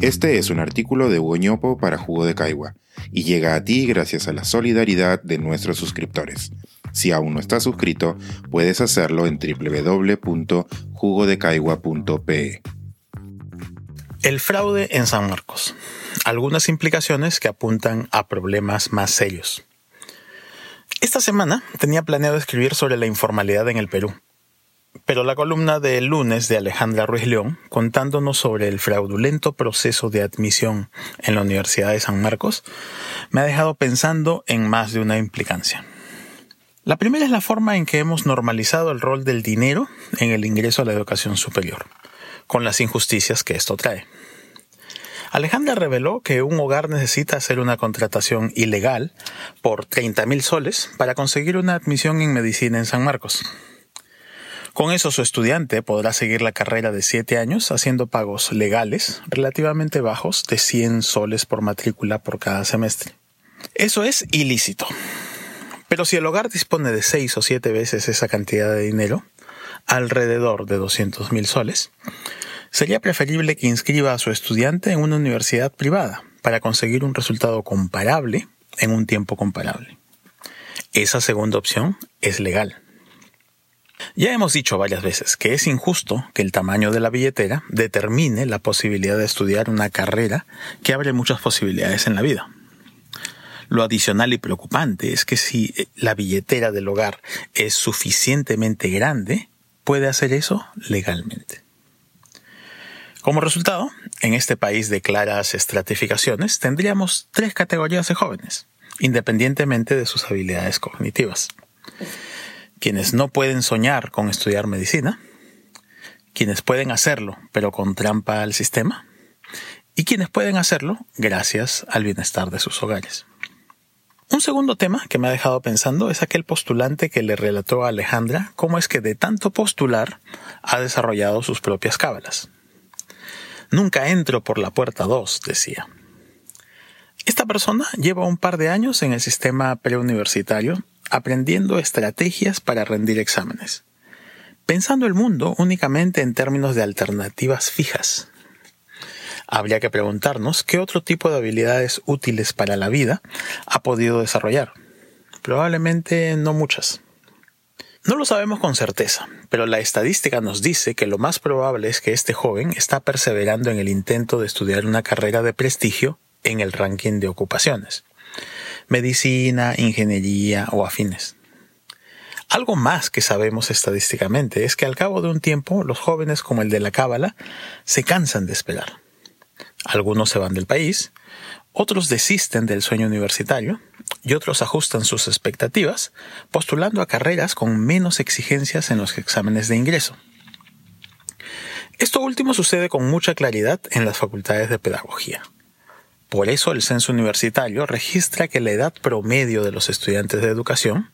Este es un artículo de Hugo para Jugo de Caigua y llega a ti gracias a la solidaridad de nuestros suscriptores. Si aún no estás suscrito, puedes hacerlo en www.jugodecaigua.pe. El fraude en San Marcos. Algunas implicaciones que apuntan a problemas más serios. Esta semana tenía planeado escribir sobre la informalidad en el Perú, pero la columna del lunes de Alejandra Ruiz León, contándonos sobre el fraudulento proceso de admisión en la Universidad de San Marcos, me ha dejado pensando en más de una implicancia. La primera es la forma en que hemos normalizado el rol del dinero en el ingreso a la educación superior, con las injusticias que esto trae. Alejandra reveló que un hogar necesita hacer una contratación ilegal por 30 mil soles para conseguir una admisión en medicina en San Marcos. Con eso su estudiante podrá seguir la carrera de 7 años haciendo pagos legales relativamente bajos de 100 soles por matrícula por cada semestre. Eso es ilícito. Pero si el hogar dispone de 6 o 7 veces esa cantidad de dinero, alrededor de 200 mil soles, sería preferible que inscriba a su estudiante en una universidad privada para conseguir un resultado comparable en un tiempo comparable. Esa segunda opción es legal. Ya hemos dicho varias veces que es injusto que el tamaño de la billetera determine la posibilidad de estudiar una carrera que abre muchas posibilidades en la vida. Lo adicional y preocupante es que si la billetera del hogar es suficientemente grande, puede hacer eso legalmente. Como resultado, en este país de claras estratificaciones tendríamos tres categorías de jóvenes, independientemente de sus habilidades cognitivas quienes no pueden soñar con estudiar medicina, quienes pueden hacerlo pero con trampa al sistema, y quienes pueden hacerlo gracias al bienestar de sus hogares. Un segundo tema que me ha dejado pensando es aquel postulante que le relató a Alejandra cómo es que de tanto postular ha desarrollado sus propias cábalas. Nunca entro por la puerta 2, decía. Esta persona lleva un par de años en el sistema preuniversitario aprendiendo estrategias para rendir exámenes, pensando el mundo únicamente en términos de alternativas fijas. Habría que preguntarnos qué otro tipo de habilidades útiles para la vida ha podido desarrollar. Probablemente no muchas. No lo sabemos con certeza, pero la estadística nos dice que lo más probable es que este joven está perseverando en el intento de estudiar una carrera de prestigio en el ranking de ocupaciones medicina, ingeniería o afines. Algo más que sabemos estadísticamente es que al cabo de un tiempo los jóvenes como el de la Cábala se cansan de esperar. Algunos se van del país, otros desisten del sueño universitario y otros ajustan sus expectativas postulando a carreras con menos exigencias en los exámenes de ingreso. Esto último sucede con mucha claridad en las facultades de pedagogía. Por eso el censo universitario registra que la edad promedio de los estudiantes de educación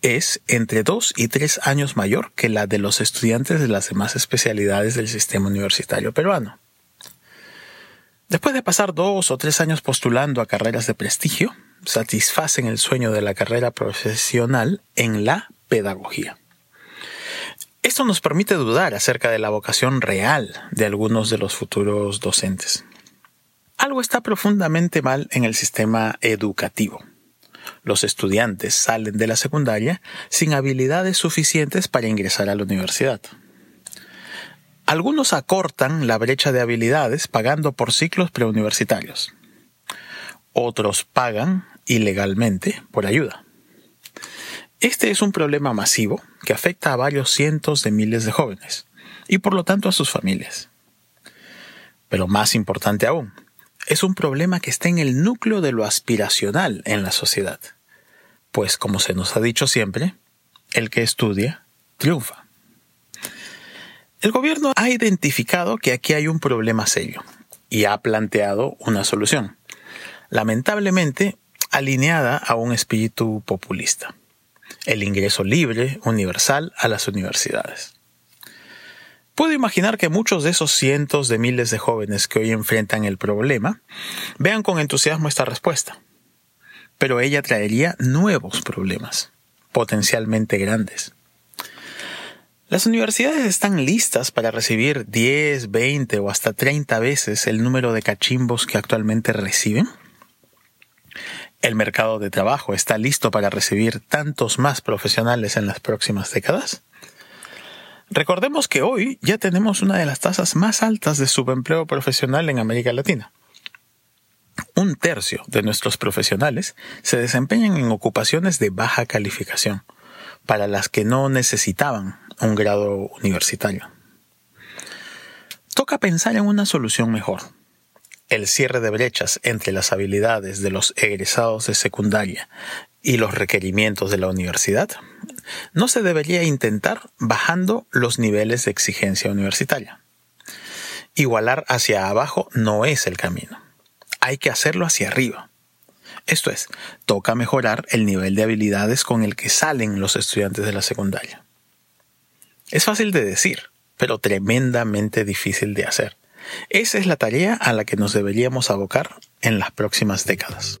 es entre 2 y 3 años mayor que la de los estudiantes de las demás especialidades del sistema universitario peruano. Después de pasar dos o tres años postulando a carreras de prestigio, satisfacen el sueño de la carrera profesional en la pedagogía. Esto nos permite dudar acerca de la vocación real de algunos de los futuros docentes. Algo está profundamente mal en el sistema educativo. Los estudiantes salen de la secundaria sin habilidades suficientes para ingresar a la universidad. Algunos acortan la brecha de habilidades pagando por ciclos preuniversitarios. Otros pagan ilegalmente por ayuda. Este es un problema masivo que afecta a varios cientos de miles de jóvenes y por lo tanto a sus familias. Pero más importante aún, es un problema que está en el núcleo de lo aspiracional en la sociedad. Pues como se nos ha dicho siempre, el que estudia triunfa. El gobierno ha identificado que aquí hay un problema serio y ha planteado una solución, lamentablemente alineada a un espíritu populista, el ingreso libre, universal a las universidades. Puedo imaginar que muchos de esos cientos de miles de jóvenes que hoy enfrentan el problema vean con entusiasmo esta respuesta. Pero ella traería nuevos problemas, potencialmente grandes. Las universidades están listas para recibir 10, 20 o hasta 30 veces el número de cachimbos que actualmente reciben. ¿El mercado de trabajo está listo para recibir tantos más profesionales en las próximas décadas? Recordemos que hoy ya tenemos una de las tasas más altas de subempleo profesional en América Latina. Un tercio de nuestros profesionales se desempeñan en ocupaciones de baja calificación, para las que no necesitaban un grado universitario. Toca pensar en una solución mejor el cierre de brechas entre las habilidades de los egresados de secundaria y los requerimientos de la universidad, no se debería intentar bajando los niveles de exigencia universitaria. Igualar hacia abajo no es el camino. Hay que hacerlo hacia arriba. Esto es, toca mejorar el nivel de habilidades con el que salen los estudiantes de la secundaria. Es fácil de decir, pero tremendamente difícil de hacer. Esa es la tarea a la que nos deberíamos abocar en las próximas décadas.